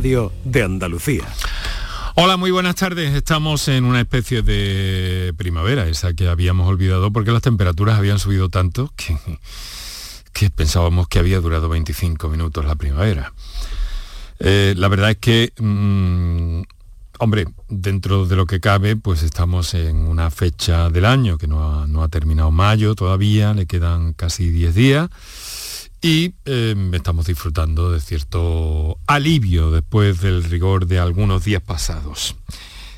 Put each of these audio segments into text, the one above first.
de Andalucía. Hola, muy buenas tardes. Estamos en una especie de primavera, esa que habíamos olvidado porque las temperaturas habían subido tanto que, pensábamos que había durado 25 minutos la primavera. Eh, la verdad es que, mm, hombre, dentro de lo que cabe, pues estamos en una fecha del año que no ha, no ha terminado mayo todavía, le quedan casi 10 días y em, estamos disfrutando de cierto alivio después del rigor de algunos días pasados.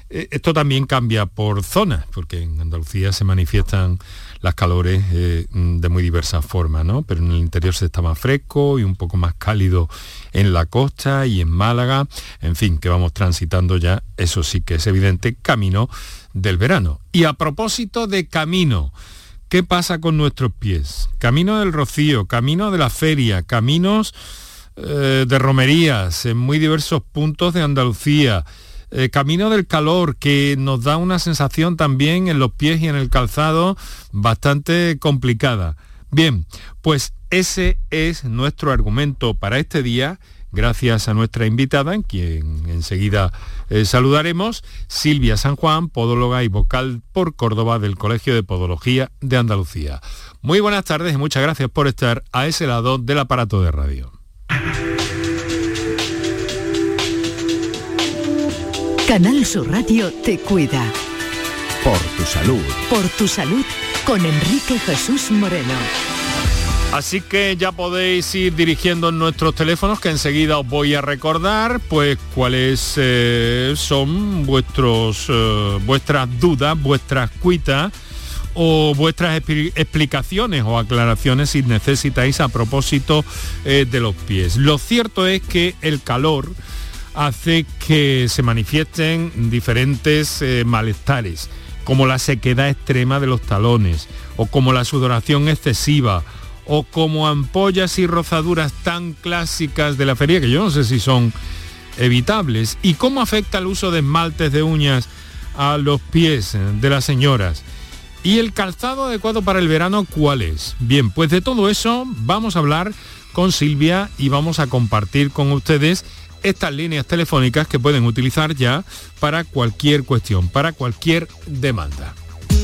E, esto también cambia por zonas, porque en Andalucía se manifiestan las calores eh, de muy diversas formas, ¿no? Pero en el interior se está más fresco y un poco más cálido en la costa y en Málaga, en fin, que vamos transitando ya, eso sí que es evidente, camino del verano. Y a propósito de camino, ¿Qué pasa con nuestros pies? Camino del Rocío, camino de la feria, caminos eh, de romerías en muy diversos puntos de Andalucía, eh, camino del calor que nos da una sensación también en los pies y en el calzado bastante complicada. Bien, pues ese es nuestro argumento para este día gracias a nuestra invitada, en quien enseguida eh, saludaremos, Silvia San Juan, podóloga y vocal por Córdoba del Colegio de Podología de Andalucía. Muy buenas tardes y muchas gracias por estar a ese lado del aparato de radio. Canal Sur Radio te cuida. Por tu salud. Por tu salud con Enrique Jesús Moreno. Así que ya podéis ir dirigiendo nuestros teléfonos que enseguida os voy a recordar pues cuáles eh, son vuestros, eh, vuestras dudas, vuestras cuitas o vuestras explicaciones o aclaraciones si necesitáis a propósito eh, de los pies. Lo cierto es que el calor hace que se manifiesten diferentes malestares, como la sequedad extrema de los talones o como la sudoración excesiva o como ampollas y rozaduras tan clásicas de la feria que yo no sé si son evitables y cómo afecta el uso de esmaltes de uñas a los pies de las señoras. ¿Y el calzado adecuado para el verano cuál es? Bien, pues de todo eso vamos a hablar con Silvia y vamos a compartir con ustedes estas líneas telefónicas que pueden utilizar ya para cualquier cuestión, para cualquier demanda.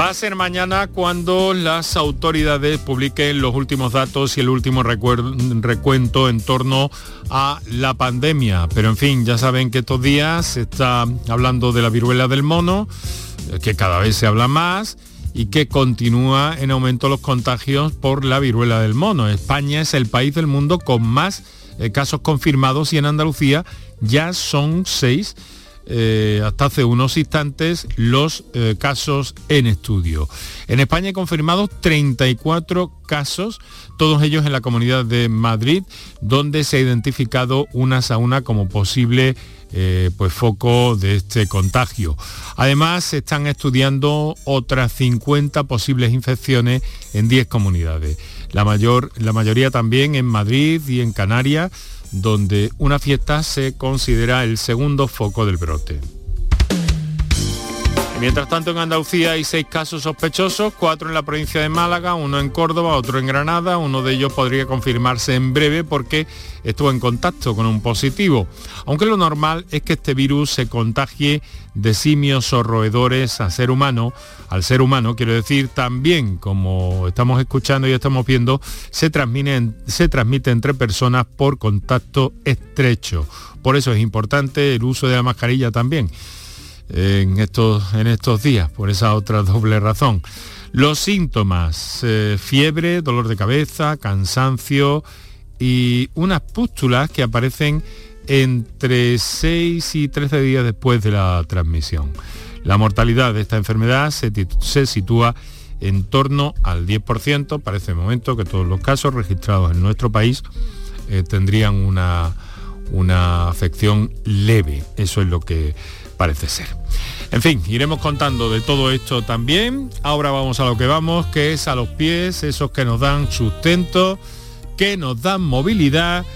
Va a ser mañana cuando las autoridades publiquen los últimos datos y el último recuento en torno a la pandemia. Pero en fin, ya saben que estos días se está hablando de la viruela del mono, eh, que cada vez se habla más y que continúa en aumento los contagios por la viruela del mono. España es el país del mundo con más eh, casos confirmados y en Andalucía ya son seis eh, hasta hace unos instantes los eh, casos en estudio. En España hay confirmados 34 casos, todos ellos en la comunidad de Madrid, donde se ha identificado una sauna como posible eh, pues foco de este contagio. Además, se están estudiando otras 50 posibles infecciones en 10 comunidades. La, mayor, la mayoría también en Madrid y en Canarias donde una fiesta se considera el segundo foco del brote. Mientras tanto, en Andalucía hay seis casos sospechosos, cuatro en la provincia de Málaga, uno en Córdoba, otro en Granada. Uno de ellos podría confirmarse en breve porque estuvo en contacto con un positivo. Aunque lo normal es que este virus se contagie de simios o roedores a ser humano, al ser humano, quiero decir, también, como estamos escuchando y estamos viendo, se se transmite entre personas por contacto estrecho. Por eso es importante el uso de la mascarilla también en estos, en estos días, por esa otra doble razón. Los síntomas, eh, fiebre, dolor de cabeza, cansancio y unas pústulas que aparecen entre 6 y 13 días después de la transmisión. La mortalidad de esta enfermedad se, se sitúa en torno al 10%. Parece momento que todos los casos registrados en nuestro país eh, tendrían una, una afección leve. Eso es lo que parece ser. En fin, iremos contando de todo esto también. Ahora vamos a lo que vamos, que es a los pies, esos que nos dan sustento, que nos dan movilidad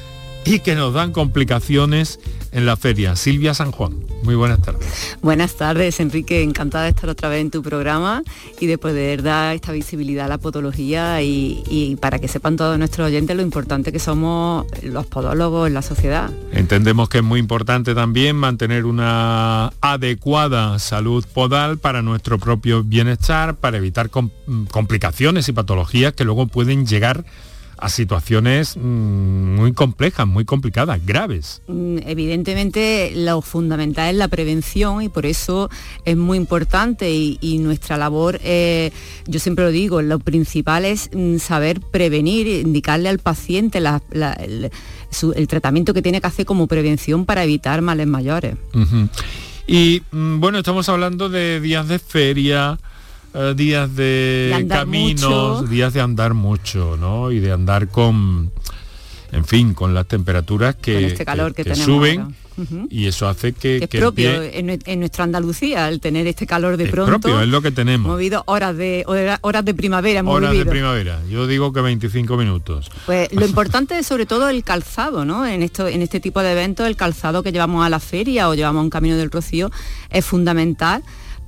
y que nos dan complicaciones en la feria. Silvia San Juan, muy buenas tardes. Buenas tardes, Enrique. Encantada de estar otra vez en tu programa y de poder dar esta visibilidad a la podología y, para que sepan todos nuestros oyentes lo importante que somos los podólogos en la sociedad. Entendemos que es muy importante también mantener una adecuada salud podal para nuestro propio bienestar, para evitar complicaciones y patologías que luego pueden llegar a situaciones mm, muy complejas, muy complicadas, graves. Mm, evidentemente lo fundamental es la prevención y por eso es muy importante y, nuestra labor, eh, yo siempre lo digo, lo principal es mm, saber prevenir, indicarle al paciente el, tratamiento que tiene que hacer como prevención para evitar males mayores. Y bueno, estamos hablando de días de feria, eh, días de, caminos, días de andar mucho, ¿no? Y de andar con, en fin, con las temperaturas que, este calor que, suben. Y eso hace que... Es propio en, nuestra Andalucía, el tener este calor de pronto. Propio, es lo que tenemos. Hemos vivido horas de, horas de primavera. horas de primavera. Yo digo que 25 minutos. Pues lo importante es sobre todo el calzado, ¿no? En, esto, en este tipo de eventos, el calzado que llevamos a la feria o llevamos a un camino del Rocío es fundamental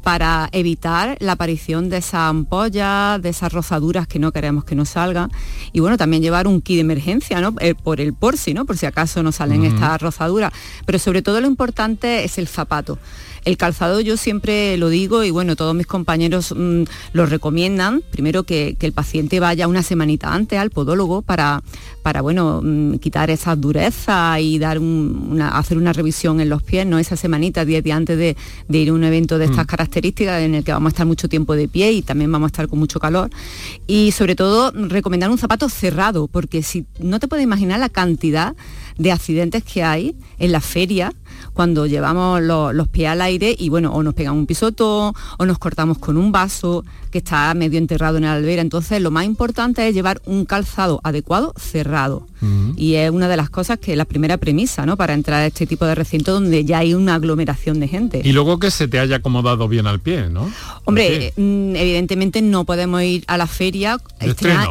para evitar la aparición de esas ampollas, de esas rozaduras que no queremos que nos salgan. Y bueno, también llevar un kit de emergencia, ¿no? Eh, por el por si, ¿no? Por si acaso nos salen estas rozaduras. Pero sobre todo lo importante es el zapato. El calzado yo siempre lo digo y bueno, todos mis compañeros mm, lo recomiendan, primero que, el paciente vaya una semanita antes al podólogo para, para bueno, mm, quitar esa dureza y dar una, hacer una revisión en los pies, ¿no? Esa semanita, 10 días antes de, ir a un evento de estas mm. características en el que vamos a estar mucho tiempo de pie y también vamos a estar con mucho calor. Y sobre todo recomendar un zapato cerrado, porque si no te puedes imaginar la cantidad de accidentes que hay en la feria cuando llevamos los pies al aire y bueno, o nos pegamos un pisotón o nos cortamos con un vaso que está medio enterrado en la albera. Entonces lo más importante es llevar un calzado adecuado cerrado. Y es una de las cosas que es la primera premisa, ¿no? Para entrar a este tipo de recinto donde ya hay una aglomeración de gente. Y luego que se te haya acomodado bien al pie, ¿no? Hombre, mm, evidentemente no podemos ir a la feria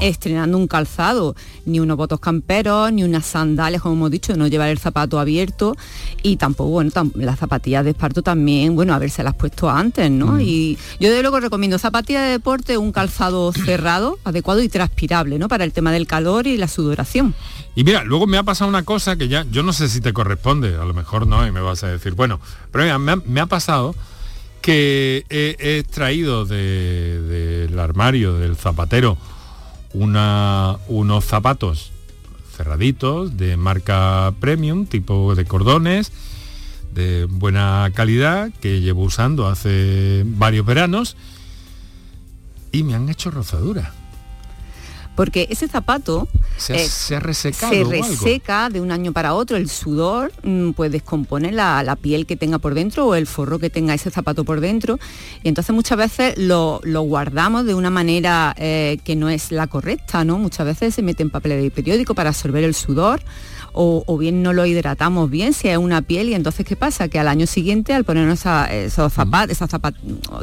estrenando un calzado, ni unos botos camperos, ni unas sandalias, como hemos dicho, no llevar el zapato abierto y tampoco, bueno, las zapatillas de esparto también, bueno, haberse las puesto antes, ¿no? Mm. Y yo de luego recomiendo zapatillas de deporte, un calzado cerrado, adecuado y transpirable, ¿no? Para el tema del calor y la sudoración. Y mira, luego me ha pasado una cosa que ya, yo no sé si te corresponde, a lo mejor no, y me vas a decir, bueno, pero mira, me, ha, pasado que he, extraído del armario del zapatero una, unos zapatos cerraditos de marca premium, tipo de cordones, de buena calidad, que llevo usando hace varios veranos y me han hecho rozadura. Porque ese zapato se, eh, se, reseca de un año para otro, el sudor mm, pues descompone la, piel que tenga por dentro o el forro que tenga ese zapato por dentro. Y entonces muchas veces lo, guardamos de una manera eh, que no es la correcta, ¿no? Muchas veces se mete en papel de periódico para absorber el sudor o, bien no lo hidratamos bien si es una piel y entonces ¿qué pasa? Que al año siguiente al ponernos esos zapatos, esas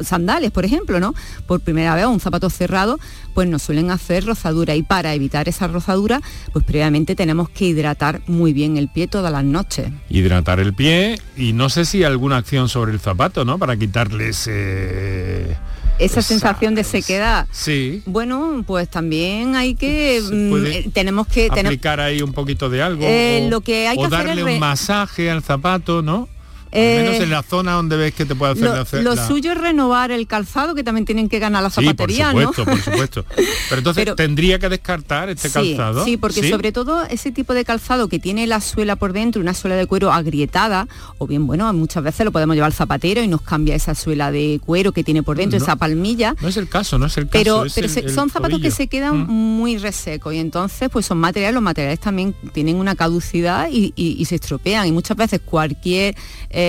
sandales, por ejemplo, ¿no? Por primera vez un zapato cerrado, pues nos suelen hacer rozadura y para evitar esa rozadura, pues previamente tenemos que hidratar muy bien el pie todas las noches. Hidratar el pie y no sé si alguna acción sobre el zapato, ¿no? Para quitarle ese esa sensación de sequedad. Sí. Bueno, pues también hay que mm, eh, tenemos que aplicar ahí un poquito de algo eh, lo que hay o darle un masaje al zapato, ¿no? Menos en la eh, zona donde ves que te puede hacer lo, suyo es renovar el calzado que también tienen que ganar la zapatería sí, por supuesto, por supuesto. Pero entonces tendría que descartar este calzado sí porque sobre todo ese tipo de calzado que tiene la suela por dentro una suela de cuero agrietada o bien bueno muchas veces lo podemos llevar al zapatero y nos cambia esa suela de cuero que tiene por dentro esa palmilla. no es el caso no es el caso pero, son zapatos que se quedan mm. muy resecos y entonces pues son materiales los materiales también tienen una caducidad y, se estropean y muchas veces cualquier eh,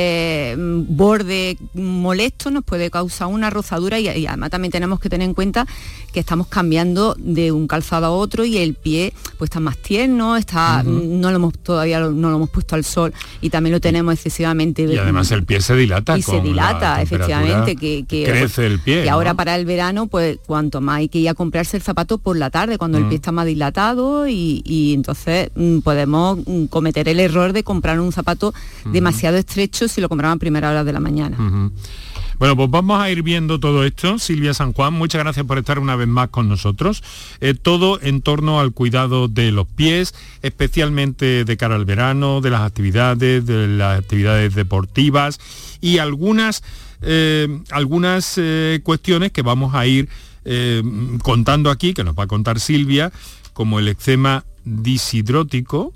borde molesto nos puede causar una rozadura y, además también tenemos que tener en cuenta que estamos cambiando de un calzado a otro y el pie pues está más tierno, está, no lo hemos todavía no lo hemos puesto al sol y también lo tenemos excesivamente. Y además el pie se dilata. Y se dilata, efectivamente, que, crece el pie. Y ahora para el verano, pues cuanto más hay que ir a comprarse el zapato por la tarde, cuando el pie está más dilatado y, entonces mm, podemos mm, cometer el error de comprar un zapato demasiado estrecho si lo compramos a primera hora de la mañana. Bueno, pues vamos a ir viendo todo esto. Silvia San Juan, muchas gracias por estar una vez más con nosotros. Eh, todo en torno al cuidado de los pies, especialmente de cara al verano, de las actividades, de las actividades deportivas y algunas, eh, algunas eh, cuestiones que vamos a ir contando aquí, que nos va a contar Silvia, como el eczema disidrótico,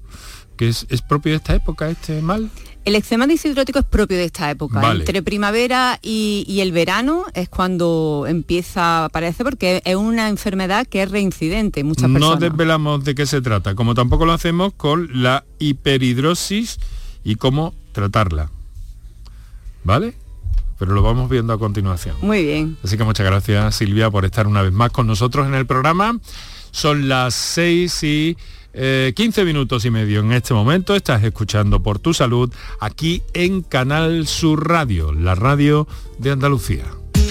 que es, es propio de esta época, este mal. El eczema deshidrótico es propio de esta época. Entre primavera y, el verano es cuando empieza a aparecer porque es una enfermedad que es reincidente en muchas personas. No desvelamos de qué se trata, como tampoco lo hacemos con la hiperhidrosis y cómo tratarla. ¿Vale? Pero lo vamos viendo a continuación. Muy bien. Así que muchas gracias Silvia por estar una vez más con nosotros en el programa. Son las seis y 15 eh, minutos y medio en este momento. Estás escuchando por tu salud aquí en Canal Sur Radio, la radio de Andalucía.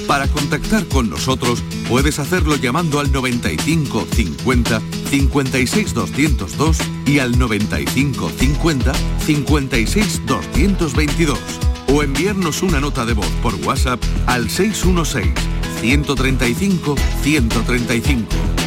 Para contactar con nosotros puedes hacerlo llamando al 95 50 56 202 y al 95 50 56 222 o enviarnos una nota de voz por WhatsApp al 616 135 135 por tu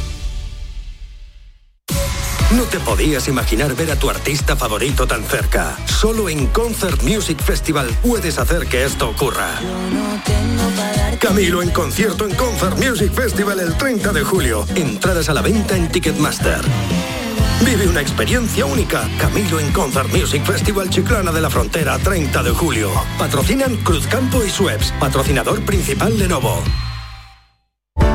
No te podías imaginar ver a tu artista favorito tan cerca. Solo en Concert Music Festival puedes hacer que esto ocurra. Camilo en concierto en Concert Music Festival el 30 de julio. Entradas a la venta en Ticketmaster. Vive una experiencia única. Camilo en Concert Music Festival Chiclana de la Frontera 30 de julio. Patrocinan Cruzcampo y Sueps. Patrocinador principal Lenovo.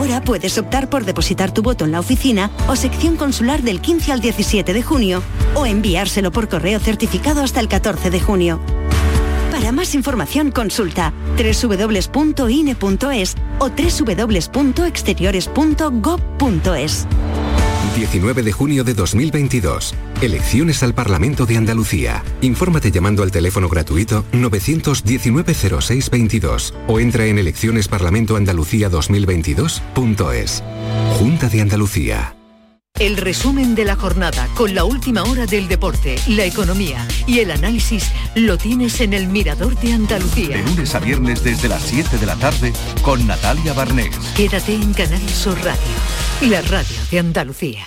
Ahora puedes optar por depositar tu voto en la oficina o sección consular del 15 al 17 de junio o enviárselo por correo certificado hasta el 14 de junio. Para más información consulta www.ine.es o www.exteriores.gov.es. 19 de junio de 2022. Elecciones al Parlamento de Andalucía. Infórmate llamando al teléfono gratuito 919-0622 o entra en eleccionesparlamentoandalucía2022.es. Junta de Andalucía. El resumen de la jornada con la última hora del deporte, la economía y el análisis lo tienes en el Mirador de Andalucía. De lunes a viernes desde las 7 de la tarde con Natalia Barnés. Quédate en Canal Sur Radio, la radio de Andalucía.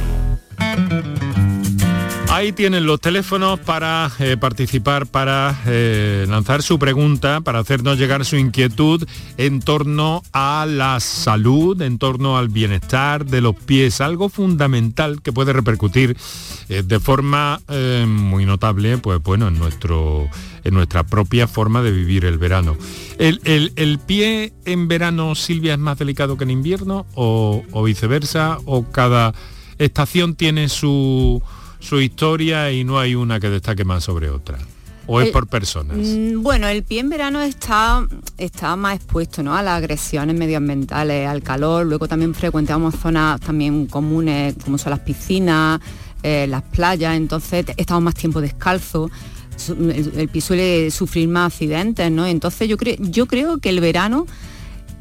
Ahí tienen los teléfonos para eh, participar, para eh, lanzar su pregunta, para hacernos llegar su inquietud en torno a la salud, en torno al bienestar de los pies, algo fundamental que puede repercutir eh, de forma muy notable, pues bueno, en nuestro en nuestra propia forma de vivir el verano. ¿El, el, pie en verano, Silvia, es más delicado que en invierno o, o viceversa? ¿O cada estación tiene su su historia y no hay una que destaque más sobre otra. ¿O es por personas? Mm, bueno, el pie en verano está, está más expuesto ¿no? a las agresiones medioambientales, al calor. Luego también frecuentamos zonas también comunes como son las piscinas, eh, las playas. Entonces estamos más tiempo descalzo. El, el, pie suele sufrir más accidentes, ¿no? Entonces yo, creo yo creo que el verano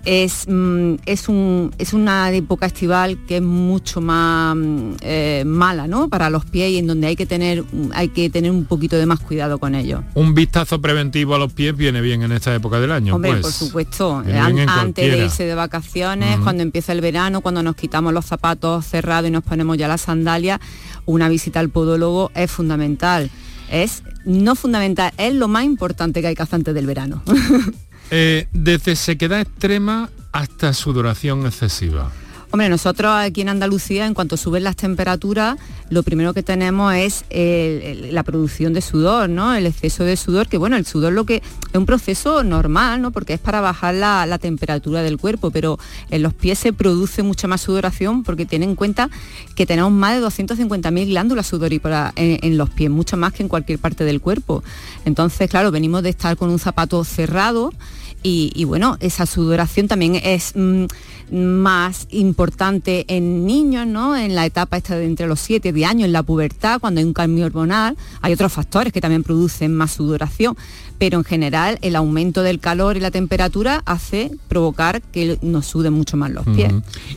es, mm, es, un, es, una época estival que es mucho más mm, eh, mala ¿no? para los pies y en donde hay que, tener, hay que tener un poquito de más cuidado con ellos. Un vistazo preventivo a los pies viene bien en esta época del año. Hombre, pues. por supuesto. antes de irse de vacaciones, cuando empieza el verano, cuando nos quitamos los zapatos cerrados y nos ponemos ya las sandalias, una visita al podólogo es fundamental. Es no fundamental, es lo más importante que hay que hacer antes del verano. Eh, desde sequedad extrema hasta sudoración excesiva. Hombre, nosotros aquí en Andalucía, en cuanto suben las temperaturas, lo primero que tenemos es la producción de sudor, ¿no? El exceso de sudor, que bueno, el sudor lo que es un proceso normal, ¿no? Porque es para bajar la, temperatura del cuerpo, pero en los pies se produce mucha más sudoración porque tienen en cuenta que tenemos más de 250.000 glándulas sudoríparas en, los pies, mucho más que en cualquier parte del cuerpo. Entonces, claro, venimos de estar con un zapato cerrado y, bueno, esa sudoración también es mm, más importante en niños, ¿no? En la etapa esta de entre los 7 y 10 años, en la pubertad, cuando hay un cambio hormonal, hay otros factores que también producen más sudoración, pero en general el aumento del calor y la temperatura hace provocar que nos suden mucho más los pies.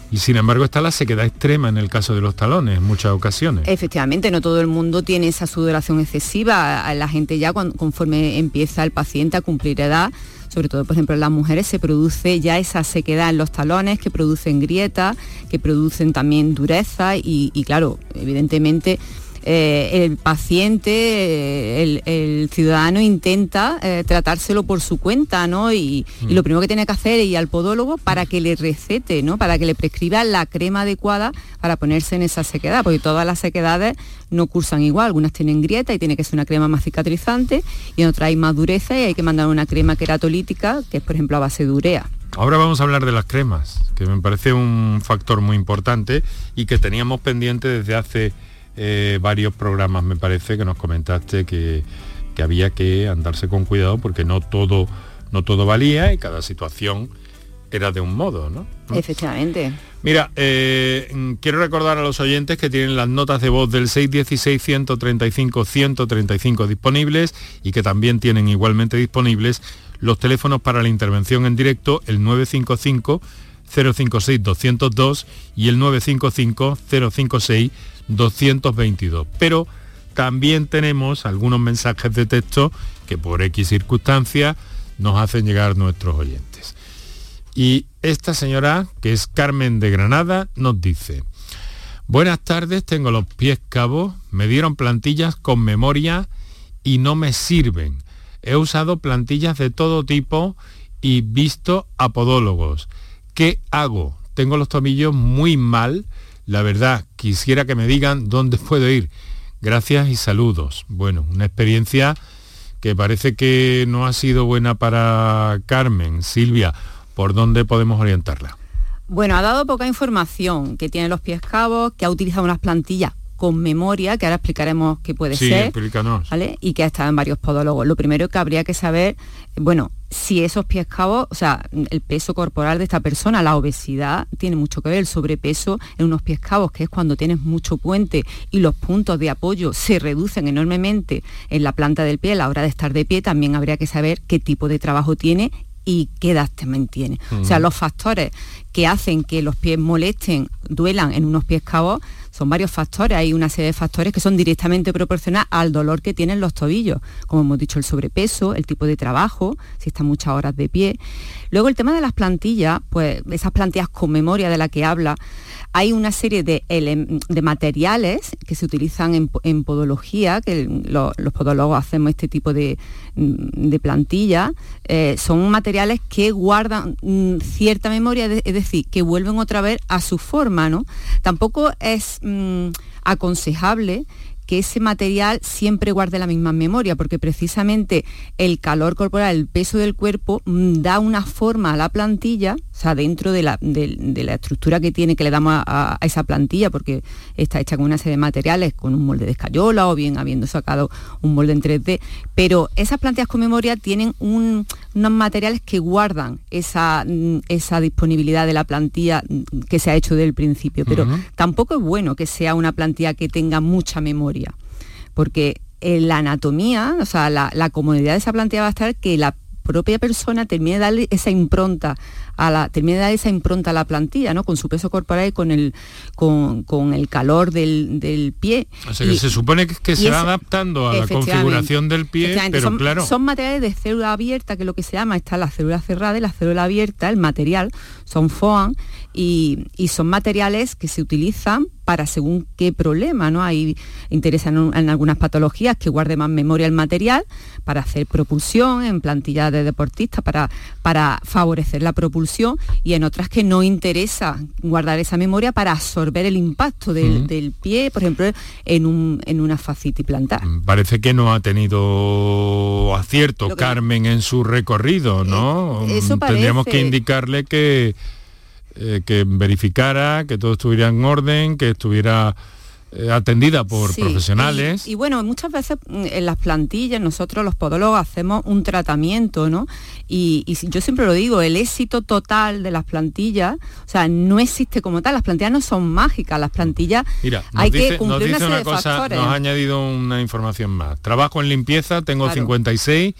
Y sin embargo está la sequedad extrema en el caso de los talones en muchas ocasiones. Efectivamente, no todo el mundo tiene esa sudoración excesiva. La gente ya conforme empieza el paciente a cumplir edad, sobre todo por ejemplo en las mujeres, se produce ya esa sequedad en los talones que producen grietas, que producen también dureza y, y claro, evidentemente eh, el paciente, el, ciudadano intenta eh, tratárselo por su cuenta, ¿no? Y, lo mm. primero que tiene que hacer es ir al podólogo para que le recete, ¿no? Para que le prescriba la crema adecuada para ponerse en esa sequedad, porque todas las sequedades no cursan igual, algunas tienen grieta y tiene que ser una crema más cicatrizante y en otras hay más dureza y hay que mandar una crema queratolítica, que es por ejemplo a base de urea. Ahora vamos a hablar de las cremas, que me parece un factor muy importante y que teníamos pendiente desde hace eh, varios programas, me parece, que nos comentaste que, había que andarse con cuidado porque no todo, no todo valía y cada situación era de un modo, ¿no? Efectivamente. Mira, eh, quiero recordar a los oyentes que tienen las notas de voz del 616-135-135 disponibles y que también tienen igualmente disponibles los teléfonos para la intervención en directo, el 955 056 202 y el 955 056 222. Pero también tenemos algunos mensajes de texto que por X circunstancias nos hacen llegar nuestros oyentes. Y esta señora, que es Carmen de Granada, nos dice, buenas tardes, tengo los pies cabos, me dieron plantillas con memoria y no me sirven. He usado plantillas de todo tipo y visto a podólogos. ¿Qué hago? Tengo los tomillos muy mal. La verdad, quisiera que me digan dónde puedo ir. Gracias y saludos. Bueno, una experiencia que parece que no ha sido buena para Carmen. Silvia, ¿por dónde podemos orientarla? Bueno, ha dado poca información, que tiene los pies cabos, que ha utilizado unas plantillas con memoria, que ahora explicaremos qué puede sí, ser, explícanos. ¿vale? Y que ha estado en varios podólogos. Lo primero que habría que saber, bueno, si esos pies cabos, o sea, el peso corporal de esta persona, la obesidad tiene mucho que ver, el sobrepeso en unos pies cabos, que es cuando tienes mucho puente y los puntos de apoyo se reducen enormemente en la planta del pie a la hora de estar de pie, también habría que saber qué tipo de trabajo tiene y qué edad también tiene. O sea, los factores que hacen que los pies molesten, duelan en unos pies cabos, son varios factores, hay una serie de factores que son directamente proporcionales al dolor que tienen los tobillos, como hemos dicho, el sobrepeso, el tipo de trabajo, si están muchas horas de pie. Luego el tema de las plantillas, pues esas plantillas con memoria de la que habla, hay una serie de, materiales que se utilizan en, podología, que los podólogos hacemos este tipo de, mm, plantilla, eh, son materiales que guardan mm, cierta memoria, es decir, que vuelven otra vez a su forma, ¿no? Tampoco es mm, aconsejable que ese material siempre guarde la misma memoria, porque precisamente el calor corporal, el peso del cuerpo, mm, da una forma a la plantilla, o sea, dentro de la, estructura que tiene, que le damos a, esa plantilla, porque está hecha con una serie de materiales, con un molde de escayola o bien habiendo sacado un molde en 3D, pero esas plantillas con memoria tienen unos materiales que guardan esa, mm, esa disponibilidad de la plantilla mm, que se ha hecho del principio, pero tampoco es bueno que sea una plantilla que tenga mucha memoria porque en la anatomía, o sea, la, la comodidad de esa plantilla va a estar que la propia persona termine de darle esa impronta a la, termine de dar esa impronta a la plantilla, ¿no? Con su peso corporal y con el, con, el calor del, pie. O sea que se supone que, se va adaptando a la configuración del pie, pero son, claro. Son materiales de célula abierta, que es lo que se llama, está la célula cerrada y la célula abierta, el material, son FOAM, y, son materiales que se utilizan para según qué problema, ¿no? Hay interesan en, algunas patologías que guarde más memoria el material para hacer propulsión en plantillas de deportistas, para, para favorecer la propulsión y en otras que no interesa guardar esa memoria para absorber el impacto del, pie, por ejemplo, en, un, en una fascitis plantar. Mm, parece que no ha tenido acierto Carmen en su recorrido, ¿no? Eh, eso Tendríamos que indicarle que eh, que verificara que todo estuviera en orden, que estuviera eh, atendida por profesionales. Y, bueno, muchas veces mm, en las plantillas nosotros los podólogos hacemos un tratamiento, ¿no? Y, yo siempre lo digo, el éxito total de las plantillas, o sea, no existe como tal, las plantillas no son mágicas, las plantillas hay que cumplir una, serie cosa, Nos ha añadido una información más. Trabajo en limpieza, tengo 56,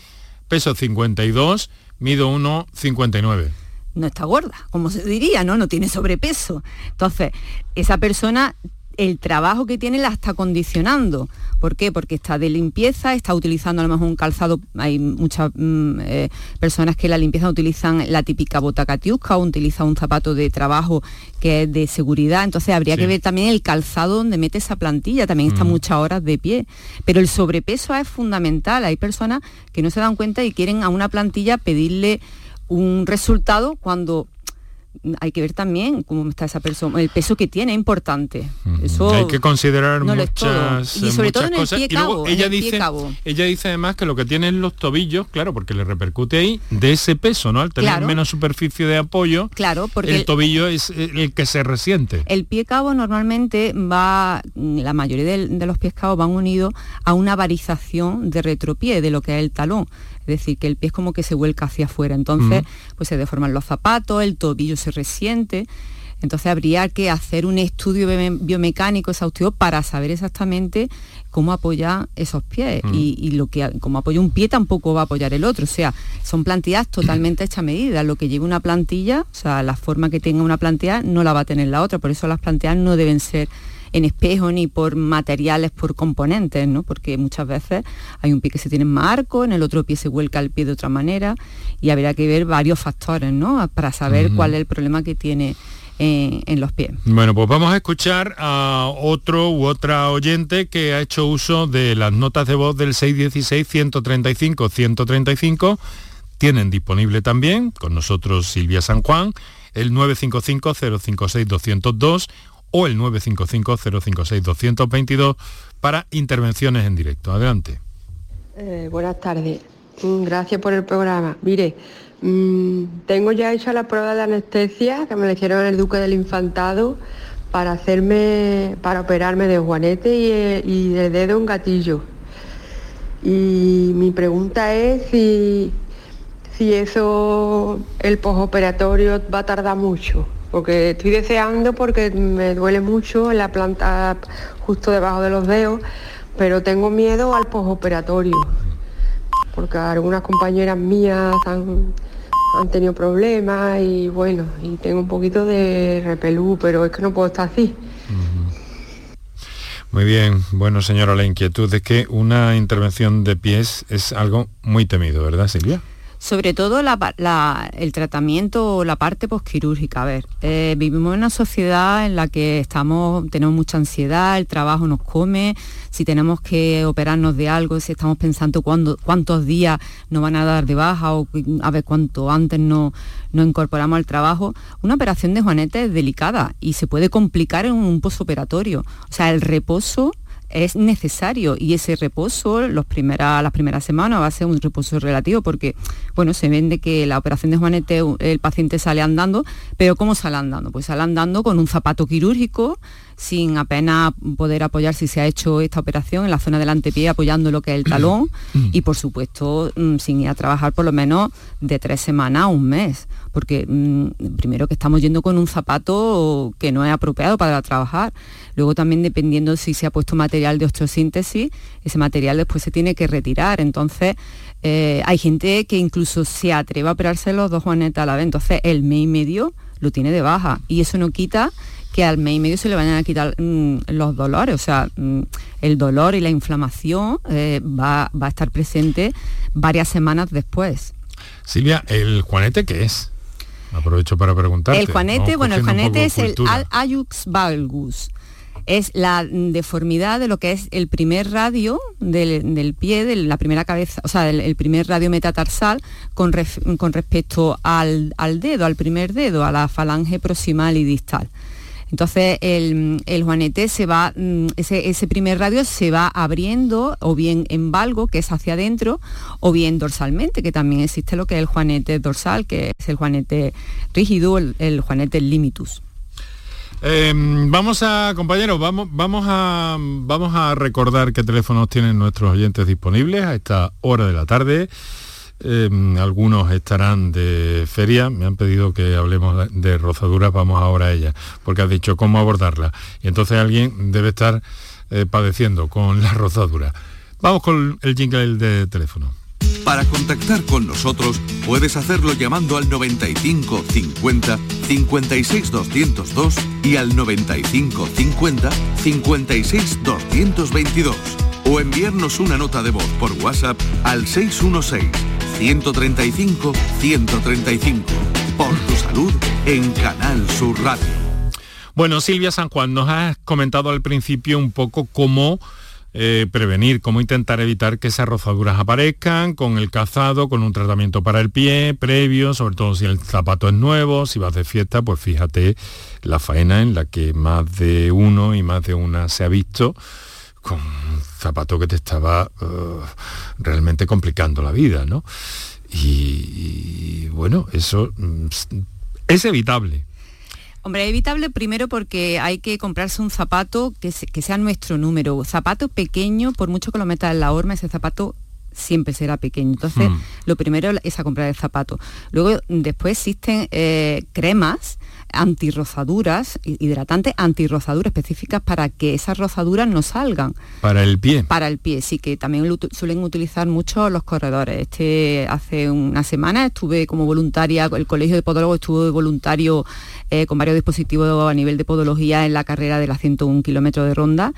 peso 52, mido 1,59 no está gorda, como se diría, ¿no? No tiene sobrepeso. Entonces, esa persona el trabajo que tiene la está condicionando. ¿Por qué? Porque está de limpieza, está utilizando a lo mejor un calzado, hay muchas mm, eh, personas que la limpieza utilizan la típica bota catiusca o utilizan un zapato de trabajo que es de seguridad, entonces habría que ver también el calzado donde mete esa plantilla, también está mm. muchas horas de pie. Pero el sobrepeso es fundamental, hay personas que no se dan cuenta y quieren a una plantilla pedirle un resultado cuando hay que ver también cómo está esa persona, el peso que tiene, es importante. Eso hay que considerar muchas, y sobre todo en cosas. El pie cabo, ella dice, ella dice además que lo que tiene en los tobillos, claro, porque le repercute ahí de ese peso, ¿no? Al tener menos superficie de apoyo, claro, porque el, tobillo es el que se resiente. El pie cabo normalmente va, la mayoría de, de los pies cabos van unidos a una varización de retropié, de lo que es el talón es decir, que el pie es como que se vuelca hacia afuera, entonces pues se deforman los zapatos, el tobillo se resiente, entonces habría que hacer un estudio biomecánico exhaustivo para saber exactamente cómo apoya esos pies y, lo que como apoya un pie tampoco va a apoyar el otro. O sea, son plantillas totalmente hechas a medida. Lo que lleva una plantilla, o sea, la forma que tenga una plantilla no la va a tener la otra. Por eso las plantillas no deben ser en espejo ni por materiales, por componentes, ¿no? Porque muchas veces hay un pie que se tiene más arco, en el otro pie se vuelca el pie de otra manera y habría que ver varios factores, ¿no? Para saber cuál es el problema que tiene en, los pies. Bueno, pues vamos a escuchar a otro u otra oyente que ha hecho uso de las notas de voz del 616-135-135. Tienen disponible también con nosotros Silvia San Juan el 955-056-202 o el 955-056-222 para intervenciones en directo. Adelante. Eh, buenas tardes. Mm, gracias por el programa. Mire, mm, tengo ya hecha la prueba de anestesia que me la hicieron el Duque del Infantado para hacerme, para operarme de juanete y, eh, y de dedo en gatillo. Y mi pregunta es si, si eso, el posoperatorio va a tardar mucho porque estoy deseando porque me duele mucho en la planta justo debajo de los dedos, pero tengo miedo al posoperatorio, porque algunas compañeras mías han, tenido problemas y bueno, y tengo un poquito de repelú, pero es que no puedo estar así. Muy bien, bueno señora, la inquietud es que una intervención de pies es algo muy temido, ¿verdad Silvia? Sobre todo el tratamiento la parte posquirúrgica. A ver, eh, vivimos en una sociedad en la que estamos, tenemos mucha ansiedad, el trabajo nos come, si tenemos que operarnos de algo, si estamos pensando cuántos días nos van a dar de baja o a ver cuánto antes nos incorporamos al trabajo, una operación de juanete es delicada y se puede complicar en un posoperatorio. O sea, el reposo es necesario y ese reposo los las primeras semanas va a ser un reposo relativo porque bueno se vende que la operación de Juanete el paciente sale andando pero ¿cómo sale andando? pues sale andando con un zapato quirúrgico sin apenas poder apoyar si se ha hecho esta operación en la zona del antepié apoyando lo que es el talón y por supuesto mm, sin ir a trabajar por lo menos de tres semanas a un mes porque mm, primero que estamos yendo con un zapato que no es apropiado para trabajar. Luego también dependiendo si se ha puesto material de osteosíntesis ese material después se tiene que retirar. Entonces eh, hay gente que incluso se atreve a operarse los dos juanetes a la vez. Entonces el mes y medio lo tiene de baja y eso no quita que al mes y medio se le vayan a quitar mm, los dolores, o sea, mm, el dolor y la inflamación eh, va, a estar presente varias semanas después. Silvia, ¿el juanete qué es? Aprovecho para preguntar. El juanete, bueno, el juanete es el Ayux valgus. Es la deformidad de lo que es el primer radio del, pie, de la primera cabeza, o sea, el, primer radio metatarsal con, con respecto al, al dedo, al primer dedo, a la falange proximal y distal. Entonces el, juanete se va, mm, ese, primer radio se va abriendo o bien en valgo, que es hacia adentro, o bien dorsalmente, que también existe lo que es el juanete dorsal, que es el juanete rígido, el, juanete limitus. Em, vamos a, compañeros, vamos, vamos, a, vamos a recordar qué teléfonos tienen nuestros oyentes disponibles a esta hora de la tarde. Em, algunos estarán de feria, me han pedido que hablemos de rozaduras, vamos ahora a ella, porque has dicho cómo abordarla. Y entonces alguien debe estar eh, padeciendo con la rozadura. Vamos con el jingle de teléfono. Para contactar con nosotros puedes hacerlo llamando al 95 50 56 202 y al 95 50 56 222 o enviarnos una nota de voz por WhatsApp al 616 135 135. Por tu salud en Canal Sur Radio. Bueno, Silvia San Juan, nos has comentado al principio un poco cómo eh, prevenir, cómo intentar evitar que esas rozaduras aparezcan con el calzado, con un tratamiento para el pie previo, sobre todo si el zapato es nuevo, si vas de fiesta, pues fíjate la faena en la que más de uno y más de una se ha visto con un zapato que te estaba uh, realmente complicando la vida, ¿no? Y, bueno, eso mm, es evitable. Hombre, es evitable primero porque hay que comprarse un zapato que, sea nuestro número. Zapato pequeño, por mucho que lo metas en la horma, ese zapato siempre será pequeño. Entonces, hmm. lo primero es a comprar el zapato. Luego, después existen eh, cremas antirrozaduras, hidratantes antirrozaduras específicas para que esas rozaduras no salgan. Para el pie. Para el pie, sí, que también suelen utilizar mucho los corredores. Este, hace una semana estuve como voluntaria, el Colegio de Podólogos estuvo de voluntario eh, con varios dispositivos a nivel de podología en la carrera de la 101 kilómetros de ronda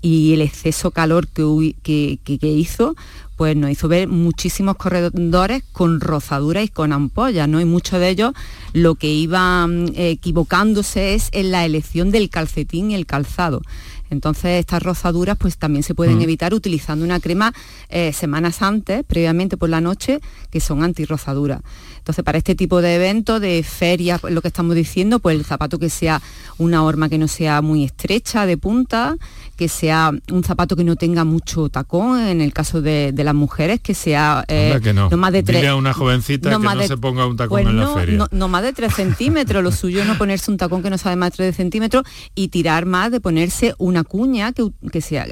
y el exceso calor que, que, hizo pues nos hizo ver muchísimos corredores con rozaduras y con ampollas, ¿no? Y muchos de ellos lo que iban eh, equivocándose es en la elección del calcetín y el calzado. Entonces estas rozaduras pues también se pueden mm. evitar utilizando una crema eh, semanas antes, previamente por la noche, que son antirrozaduras. Entonces para este tipo de eventos, de ferias, lo que estamos diciendo, pues el zapato que sea una horma que no sea muy estrecha de punta, que sea un zapato que no tenga mucho tacón, en el caso de, las mujeres, que sea eh, no. más de tres. una jovencita que no se ponga un tacón pues en la feria. No, más de tres centímetros, lo suyo no ponerse un tacón que no sabe más de tres centímetros y tirar más de ponerse una cuña que, que sea,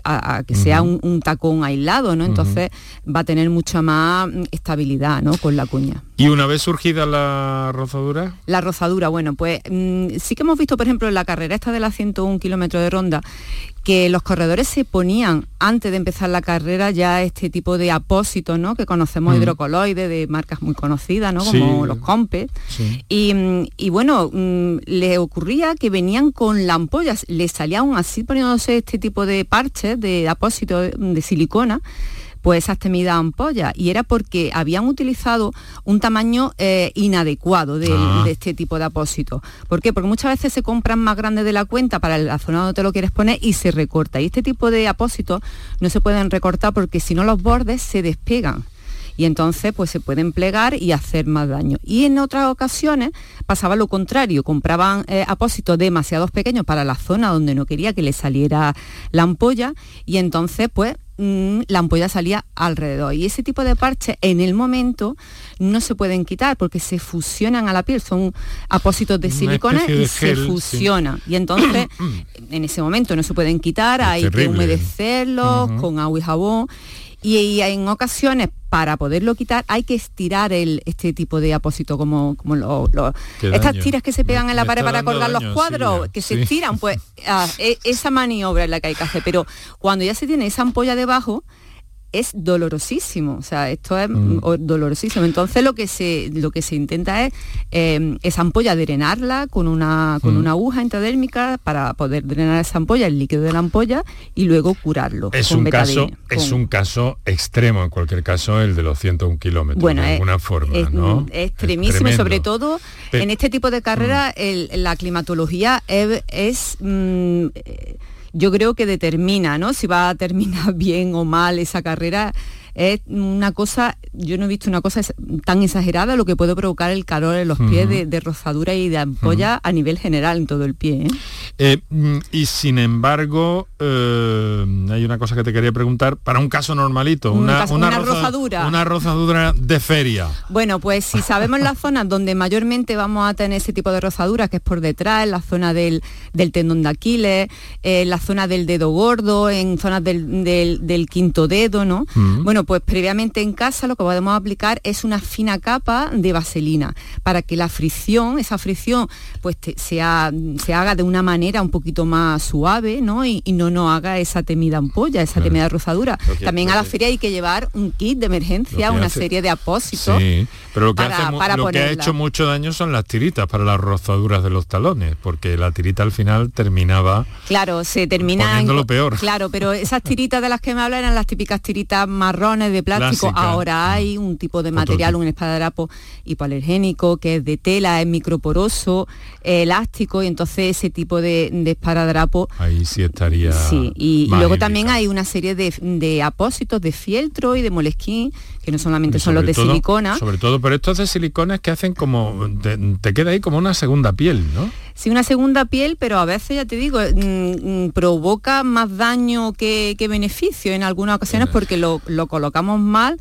que sea un, tacón aislado, ¿no? Entonces va a tener mucha más estabilidad, ¿no? Con la cuña. ¿Y una vez surgida la rozadura? La rozadura, bueno, pues mm, sí que hemos visto, por ejemplo, en la carrera esta de la 101 kilómetros de ronda, que los corredores se ponían antes de empezar la carrera ya este tipo de apósitos, ¿no? Que conocemos hidrocoloides de marcas muy conocidas, ¿no? Como los Compes. Y, bueno, mm, le ocurría que venían con la ampolla, les salía aún así poniéndose este tipo de parches de apósitos de silicona pues esas temidas ampollas y era porque habían utilizado un tamaño eh, inadecuado ah. de, este tipo de apósito. ¿Por qué? Porque muchas veces se compran más grandes de la cuenta para la zona donde te lo quieres poner y se recorta. Y este tipo de apósitos no se pueden recortar porque si no los bordes se despegan y entonces pues se pueden plegar y hacer más daño. Y en otras ocasiones pasaba lo contrario, compraban eh, apósitos demasiados pequeños para la zona donde no quería que le saliera la ampolla y entonces pues Mm, la ampolla salía alrededor. Y ese tipo de parches en el momento no se pueden quitar porque se fusionan a la piel, son apósitos de silicona y se fusionan. Y entonces en ese momento no se pueden quitar, hay que humedecerlos con agua y jabón y, en ocasiones para poderlo quitar hay que estirar el, este tipo de apósito como, como estas tiras que se pegan en la pared para colgar los cuadros que se estiran pues ah, e, esa maniobra es la que hay que hacer. Pero cuando ya se tiene esa ampolla debajo es dolorosísimo, o sea, esto es mm. dolorosísimo. Entonces lo que se, lo que se intenta es em, esa ampolla drenarla con una, con mm. una aguja intradérmica para poder drenar esa ampolla, el líquido de la ampolla, y luego curarlo. Es, un, caso, es un caso extremo, en cualquier caso, el de los 101 kilómetros, bueno, de alguna forma, es, ¿no? Es extremísimo, sobre todo en este tipo de carrera mm. la climatología es, yo creo que determina, ¿no? Si va a terminar bien o mal esa carrera es una cosa, yo no he visto una cosa tan exagerada lo que puede provocar el calor en los pies de, rozadura y de ampolla a nivel general en todo el pie. ¿eh? Eh, mm, y sin embargo, eh, hay una cosa que te quería preguntar, para un caso normalito, una, una, rozadura. Una rozadura de feria. Bueno, pues si sabemos las zonas donde mayormente vamos a tener ese tipo de rozaduras, que es por detrás, en la zona del, tendón de Aquiles, en la zona del dedo gordo, en zonas del, quinto dedo, ¿no? Bueno, pues previamente en casa lo que podemos aplicar es una fina capa de vaselina para que la fricción, esa fricción, pues sea, se haga de una manera un poquito más suave, ¿no? Y, no nos haga esa temida ampolla, esa temida rozadura. También a la feria hay que llevar un kit de emergencia, una serie de apósitos. Sí, pero lo que, lo que ha hecho mucho daño son las tiritas para las rozaduras de los talones, porque la tirita al final terminaba. Claro, se termina. lo peor. Claro, pero esas tiritas de las que me hablan eran las típicas tiritas marrones de plástico. Ahora hay un tipo de material, un esparadrapo hipoalergénico que es de tela, es microporoso, elástico y entonces ese tipo de, esparadrapo... Ahí sí estaría... Sí, y, luego también hay una serie de, apósitos de fieltro y de molesquín, que no solamente son los de silicona. Sobre todo, pero estos de silicona es que hacen como... Te, queda ahí como una segunda piel, ¿no? Sí, una segunda piel, pero a veces, ya te digo, mm, mm, provoca más daño que, beneficio en algunas ocasiones porque lo, lo colocamos mal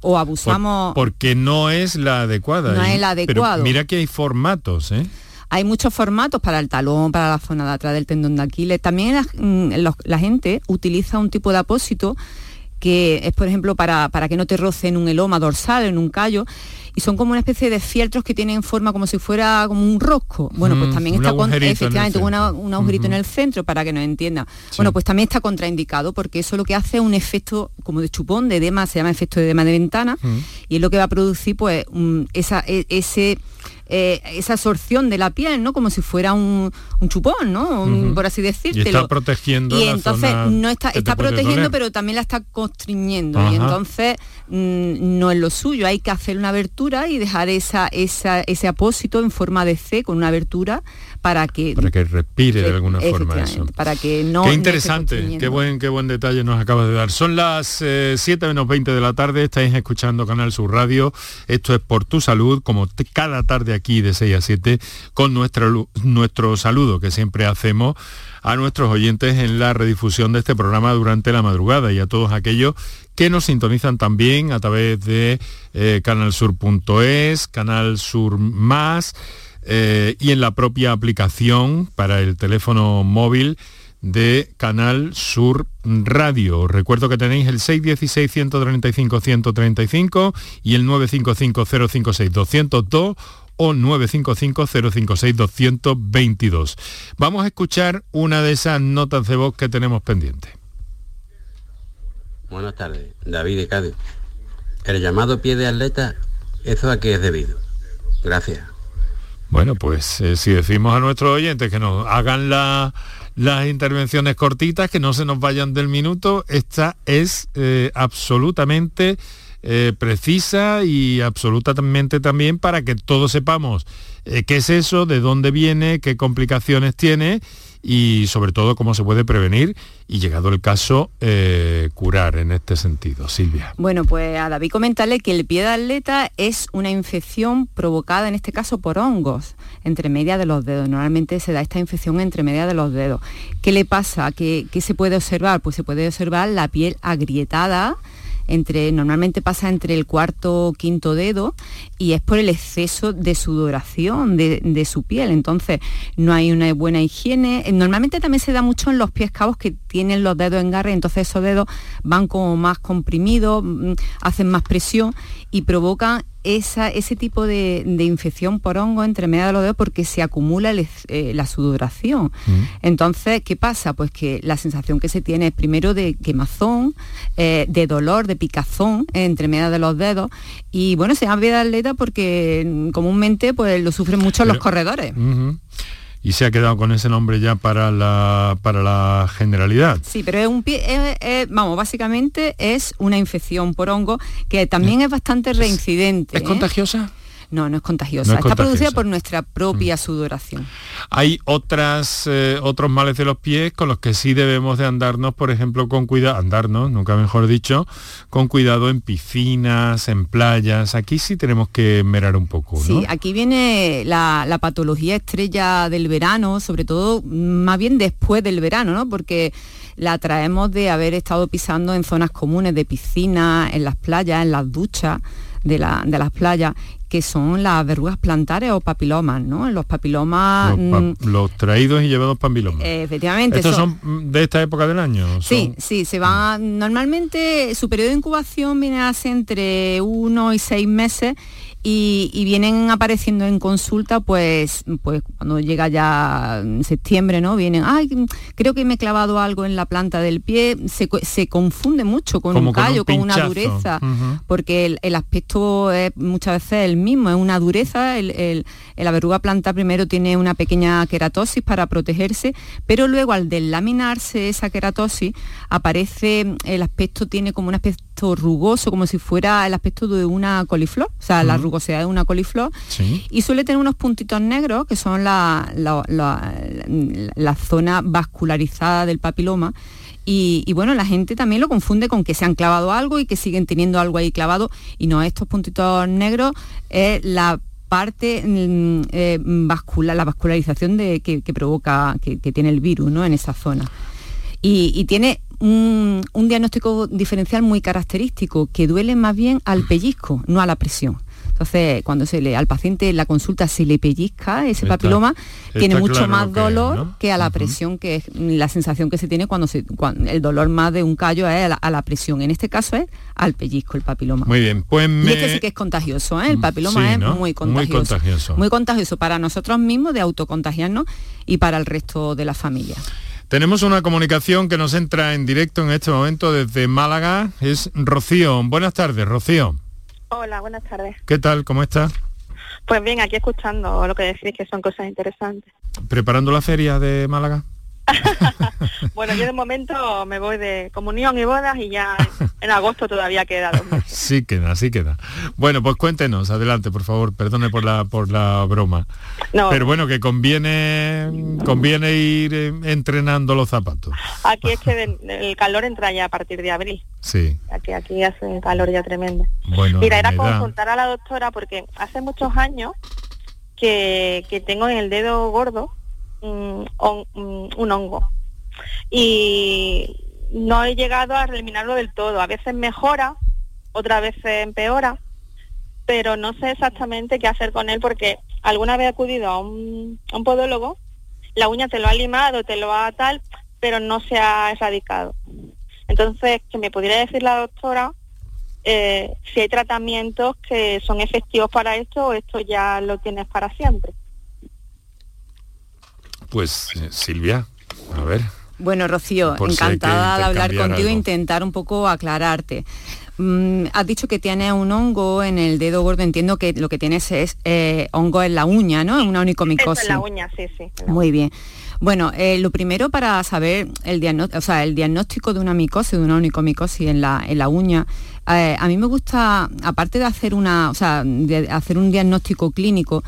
o abusamos... porque no es la adecuada. No es la adecuada. Mira que hay formatos, ¿eh? Hay muchos formatos para el talón, para la zona de atrás del tendón de Aquiles. También la, mm, la gente utiliza un tipo de apósito que es, por ejemplo, para, para que no te roce en un eloma dorsal, en un callo, y son como una especie de fieltros que tienen forma como si fuera como un rosco. Bueno, pues también está con, efectivamente un agujerito en el centro para que nos entienda. Bueno, pues también está contraindicado porque eso lo que hace es un efecto como de chupón, de edema, se llama efecto de edema de ventana, y es lo que va a producir pues esa, e, ese eh, esa absorción de la piel, ¿no? Como si fuera un, chupón, ¿no? Por así decirlo. Y está protegiendo. Y entonces no está, está protegiendo, pero también la está constriñendo. Y entonces mm, no es lo suyo. Hay que hacer una abertura y dejar esa, esa, ese apósito en forma de C con una abertura para que para que respire de alguna forma eso. Para que no Qué interesante, qué buen qué buen detalle nos acaba de dar. Son las 7 eh, menos 20 de la tarde, estáis escuchando Canal Sur Radio. Esto es por tu salud, como cada tarde aquí de 6 a 7 con nuestro nuestro saludo que siempre hacemos a nuestros oyentes en la redifusión de este programa durante la madrugada y a todos aquellos que nos sintonizan también a través de eh, canalsur.es, Canal Sur Más, eh, y en la propia aplicación para el teléfono móvil de Canal Sur Radio. Recuerdo que tenéis el 616-135-135 y el 955-056-202 o 955-056-222. Vamos a escuchar una de esas notas de voz que tenemos pendiente. Buenas tardes, David de Cádiz. El llamado pie de atleta, ¿eso a qué es debido? Gracias. Bueno, pues eh, si decimos a nuestros oyentes que nos hagan las intervenciones cortitas, que no se nos vayan del minuto, esta es eh, absolutamente eh, precisa y absolutamente también para que todos sepamos qué es eso, de dónde viene, qué complicaciones tiene y sobre todo cómo se puede prevenir y llegado el caso eh, curar en este sentido. Silvia. Bueno, pues a David comentarle que el pie de atleta es una infección provocada en este caso por hongos entre media de los dedos. Normalmente se da esta infección entre media de los dedos. ¿Qué le pasa? ¿Qué, qué se puede observar? Pues se puede observar la piel agrietada, entre, normalmente pasa entre el cuarto quinto dedo y es por el exceso de sudoración de, su piel. Entonces no hay una buena higiene. Normalmente también se da mucho en los pies cabos que tienen los dedos en garra, entonces esos dedos van como más comprimidos, mm, hacen más presión y provocan ese tipo de, infección por hongo entre medio de los dedos porque se acumula eh, la sudoración. Mm. Entonces, ¿qué pasa? Pues que la sensación que se tiene es primero de quemazón, eh, de dolor, de picazón entre medio de los dedos y bueno, se llama vida atleta porque mm, comúnmente pues lo sufren mucho los corredores y se ha quedado con ese nombre ya para la, para la generalidad. Sí, pero es un pie, vamos, básicamente es una infección por hongo que también es bastante reincidente. ¿Es, contagiosa? No, no es contagiosa. Está producida por nuestra propia mm. sudoración. Hay otras, eh, otros males de los pies con los que sí debemos de andarnos, por ejemplo, con cuidado, andarnos, nunca mejor dicho, con cuidado en piscinas, en playas. Aquí sí tenemos que merar un poco. ¿no? Sí, aquí viene la, la patología estrella del verano, sobre todo más bien después del verano, ¿no? Porque la traemos de haber estado pisando en zonas comunes de piscina, en las playas, en las duchas de, la, de las playas que son las verrugas plantares o papilomas, ¿no? Los papilomas... Los, mm, traídos y llevados papilomas. efectivamente. ¿Estos son, de esta época del año? Sí, sí, se va... Normalmente su periodo de incubación viene a ser entre uno y seis meses y, vienen apareciendo en consulta, pues, pues cuando llega ya septiembre, ¿no? Vienen, ay, creo que me he clavado algo en la planta del pie, se, confunde mucho con un callo, con, una dureza, porque el, aspecto es muchas veces el mismo, es una dureza, el, la verruga planta primero tiene una pequeña queratosis para protegerse, pero luego al delaminarse esa queratosis aparece, el aspecto tiene como un aspecto rugoso, como si fuera el aspecto de una coliflor, o sea, la rugosidad de una coliflor, y suele tener unos puntitos negros, que son la, la, zona vascularizada del papiloma, y, bueno, la gente también lo confunde con que se han clavado algo y que siguen teniendo algo ahí clavado. Y no, estos puntitos negros es la parte mm, eh, vascular, la vascularización de, que, provoca, que, tiene el virus ¿no? en esa zona. Y, tiene un, un, diagnóstico diferencial muy característico, que duele más bien al pellizco, no a la presión. Entonces, cuando se le, al paciente en la consulta se le pellizca ese papiloma, tiene mucho más dolor que, a la presión, que es la sensación que se tiene cuando, se, el dolor más de un callo es a la, presión. En este caso es al pellizco el papiloma. Muy bien, pues Y este sí que es contagioso, ¿eh? el papiloma es muy contagioso, muy contagioso. Muy contagioso para nosotros mismos de autocontagiarnos y para el resto de la familia. Tenemos una comunicación que nos entra en directo en este momento desde Málaga. Es Rocío. Buenas tardes, Rocío. Hola, buenas tardes. ¿Qué tal? ¿Cómo estás? Pues bien, aquí escuchando lo que decís, que son cosas interesantes. ¿Preparando la feria de Málaga? bueno, yo de momento me voy de comunión y bodas y ya en agosto todavía queda Sí queda, sí queda. Bueno, pues cuéntenos, adelante, por favor, perdone por la por la broma. Pero bueno, que conviene conviene ir eh, entrenando los zapatos. Aquí es que el calor entra ya a partir de abril. Sí. Aquí, aquí hace un calor ya tremendo. Bueno, Mira, era consultar a la doctora porque hace muchos años que, que tengo en el dedo gordo un, un hongo. Y no he llegado a eliminarlo del todo. A veces mejora, otras veces empeora, pero no sé exactamente qué hacer con él porque alguna vez he acudido a un, podólogo, la uña te lo ha limado, te lo ha tal, pero no se ha erradicado. Entonces, que me pudiera decir la doctora eh, si hay tratamientos que son efectivos para esto esto ya lo tienes para siempre. Pues eh, Silvia, a ver. Bueno, Rocío, encantada de hablar contigo e intentar un poco aclararte. Mm, has dicho que tienes un hongo en el dedo gordo, entiendo que lo que tienes es eh, hongo en la uña, ¿no? En una onicomicosis. en la uña, sí, sí. Muy bien. Bueno, eh, lo primero para saber el, diagnóstico, o sea, el diagnóstico de una micosis, de una onicomicosis en la, en la uña, a mí me gusta, aparte de hacer, una, o sea, de hacer un diagnóstico clínico,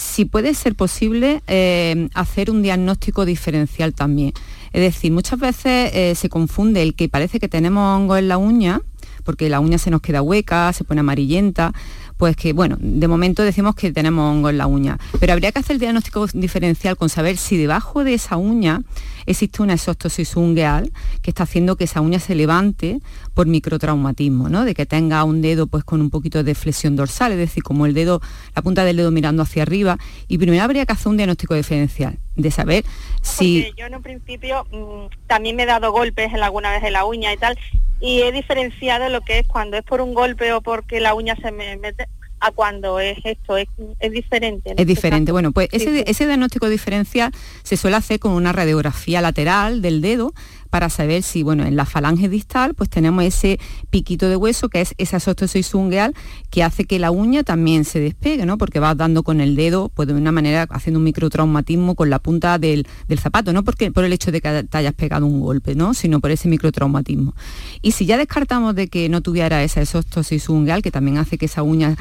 si puede ser posible eh, hacer un diagnóstico diferencial también. Es decir, muchas veces eh, se confunde el que parece que tenemos hongo en la uña, porque la uña se nos queda hueca, se pone amarillenta, pues que, bueno, de momento decimos que tenemos hongo en la uña, pero habría que hacer el diagnóstico diferencial con saber si debajo de esa uña existe una exostosis ungueal que está haciendo que esa uña se levante por microtraumatismo, ¿no? De que tenga un dedo pues con un poquito de flexión dorsal, es decir, como el dedo, la punta del dedo mirando hacia arriba. Y primero habría que hacer un diagnóstico diferencial, de saber si... yo en un principio mm, también me he dado golpes en alguna vez en la uña y tal, y he diferenciado lo que es cuando es por un golpe o porque la uña se me mete a cuando es esto, es, diferente. Es diferente, bueno, pues ese, ese diagnóstico diferencial se suele hacer con una radiografía lateral del dedo para saber si, bueno, en la falange distal pues tenemos ese piquito de hueso que es esa sostosis ungueal que hace que la uña también se despegue, ¿no? Porque vas dando con el dedo, pues de una manera haciendo un microtraumatismo con la punta del, zapato, no porque por el hecho de que te hayas pegado un golpe, ¿no? Sino por ese microtraumatismo. Y si ya descartamos de que no tuviera esa sostosis ungueal, que también hace que esa uña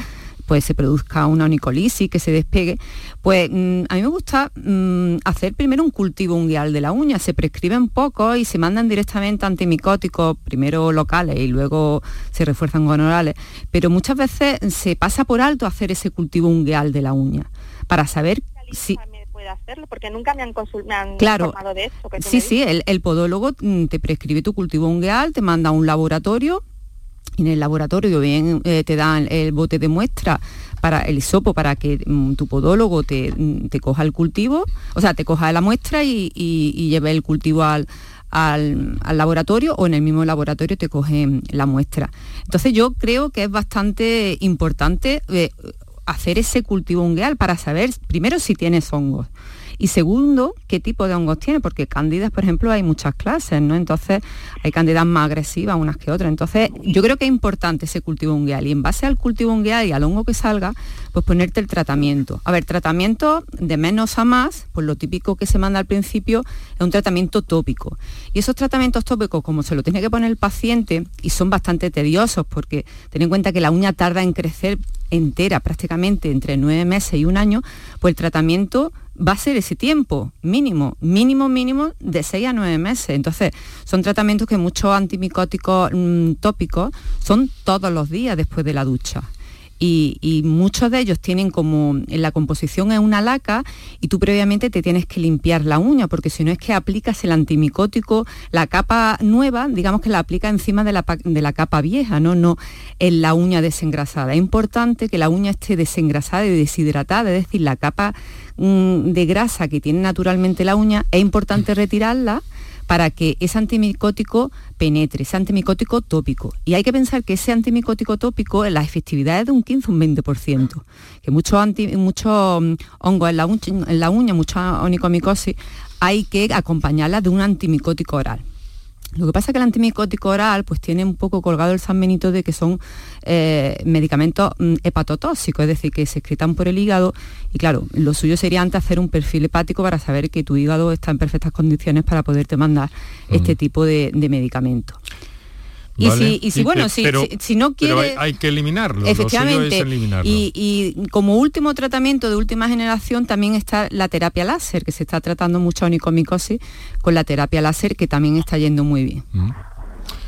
pues se produzca una onicolisis, que se despegue, pues mm, a mí me gusta mm, hacer primero un cultivo unguial de la uña. Se prescriben poco y se mandan directamente antimicóticos, primero locales y luego se refuerzan con orales, pero muchas veces se pasa por alto hacer ese cultivo unguial de la uña para saber si puede hacerlo porque nunca me han, claro, informado de sí, sí, el, el, podólogo mm, te prescribe tu cultivo ungueal, te manda a un laboratorio en el laboratorio bien eh, te dan el bote de muestra para el hisopo para que mm, tu podólogo mm, te, coja el cultivo, o sea, te coja la muestra y, lleve el cultivo al, laboratorio o en el mismo laboratorio te cogen la muestra. Entonces yo creo que es bastante importante eh, hacer ese cultivo ungueal para saber primero si tienes hongos y segundo, qué tipo de hongos tiene, porque cándidas, por ejemplo, hay muchas clases, ¿no? Entonces, hay cándidas más agresivas unas que otras. Entonces, yo creo que es importante ese cultivo ungueal y en base al cultivo ungueal y al hongo que salga, pues ponerte el tratamiento. A ver, tratamiento de menos a más, pues lo típico que se manda al principio es un tratamiento tópico. Y esos tratamientos tópicos, como se lo tiene que poner el paciente, y son bastante tediosos, porque ten en cuenta que la uña tarda en crecer entera prácticamente entre nueve meses y un año, pues el tratamiento va a ser ese tiempo mínimo, mínimo, mínimo de seis a nueve meses. Entonces, son tratamientos que muchos antimicóticos mm, tópicos son todos los días después de la ducha y, muchos de ellos tienen como en la composición es una laca y tú previamente te tienes que limpiar la uña porque si no es que aplicas el antimicótico, la capa nueva, digamos que la aplica encima de la, de la capa vieja, ¿no? no en la uña desengrasada. Es importante que la uña esté desengrasada y deshidratada, es decir, la capa mm, de grasa que tiene naturalmente la uña, es importante retirarla para que ese antimicótico penetre, ese antimicótico tópico. Y hay que pensar que ese antimicótico tópico, la efectividad es de un 15 un 20%, que muchos mucho mm, hongos en la, uña, en la uña, mucha onicomicosis, hay que acompañarla de un antimicótico oral. Lo que pasa es que el antimicótico oral pues tiene un poco colgado el San Benito de que son eh, medicamentos mm, hepatotóxicos, es decir, que se excretan por el hígado y claro, lo suyo sería antes hacer un perfil hepático para saber que tu hígado está en perfectas condiciones para poderte mandar este tipo de, de medicamentos. Y, si, bueno, si, si, no quiere... hay, que eliminarlo. Efectivamente. Y, como último tratamiento de última generación también está la terapia láser, que se está tratando mucho onicomicosis con la terapia láser, que también está yendo muy bien. Mm.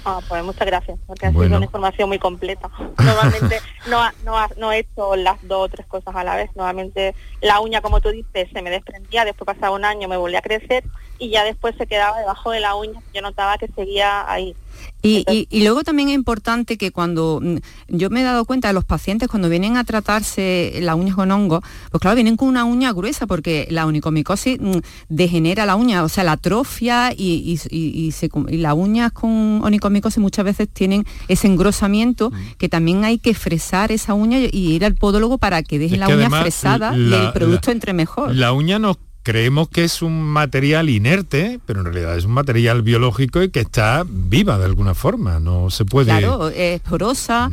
Ah, pues muchas gracias, porque ha sido una información muy completa. Normalmente no, no, no he hecho las dos o tres cosas a la vez. Normalmente la uña, como tú dices, se me desprendía, después pasaba un año, me volvía a crecer y ya después se quedaba debajo de la uña. Yo notaba que seguía ahí. Y, luego también es importante que cuando mm, yo me he dado cuenta de los pacientes cuando vienen a tratarse la uña con hongo, pues claro, vienen con una uña gruesa porque la onicomicosis mm, degenera la uña, o sea, la atrofia y, y, las uñas con onicomicosis muchas veces tienen ese engrosamiento mm. que también hay que fresar esa uña y ir al podólogo para que deje la uña fresada y el producto entre mejor. La uña no creemos que es un material inerte, pero en realidad es un material biológico y que está viva de alguna forma, no se puede... Claro, es porosa,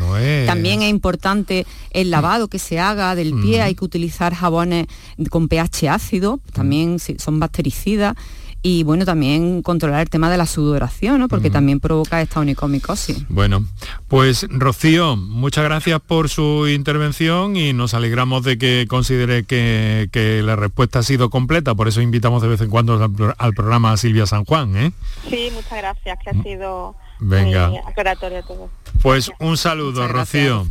también es importante el lavado que se haga del pie, hay que utilizar jabones con pH ácido, también son bactericidas, y bueno, también controlar el tema de la sudoración, ¿no? porque también provoca esta onicomicosis. Bueno, pues Rocío, muchas gracias por su intervención y nos alegramos de que considere que, la respuesta ha sido completa, por eso invitamos de vez en cuando al, programa a Silvia San Juan. ¿eh? Sí, muchas gracias, que ha sido... Venga. todo. Pues un saludo, Rocío.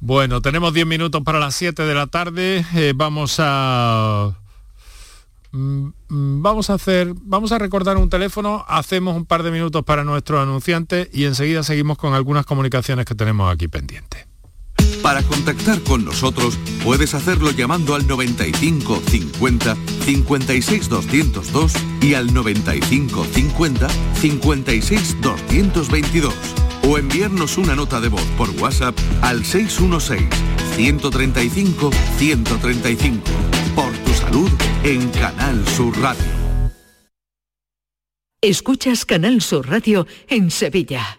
Bueno, tenemos 10 minutos para las 7 de la tarde. Eh, vamos a Mm, mm, vamos a hacer, vamos a recordar un teléfono, hacemos un par de minutos para nuestros anunciantes y enseguida seguimos con algunas comunicaciones que tenemos aquí pendientes. Para contactar con nosotros puedes hacerlo llamando al 95 50 56 202 y al 95 50 56 222 o enviarnos una nota de voz por WhatsApp al 616 135 135 por salud en Canal Sur Radio. Escuchas Canal Sur Radio en Sevilla.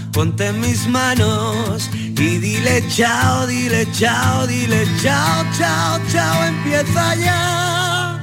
ponte mis manos y dile chao, dile chao, dile chao, chao, chao, empieza ya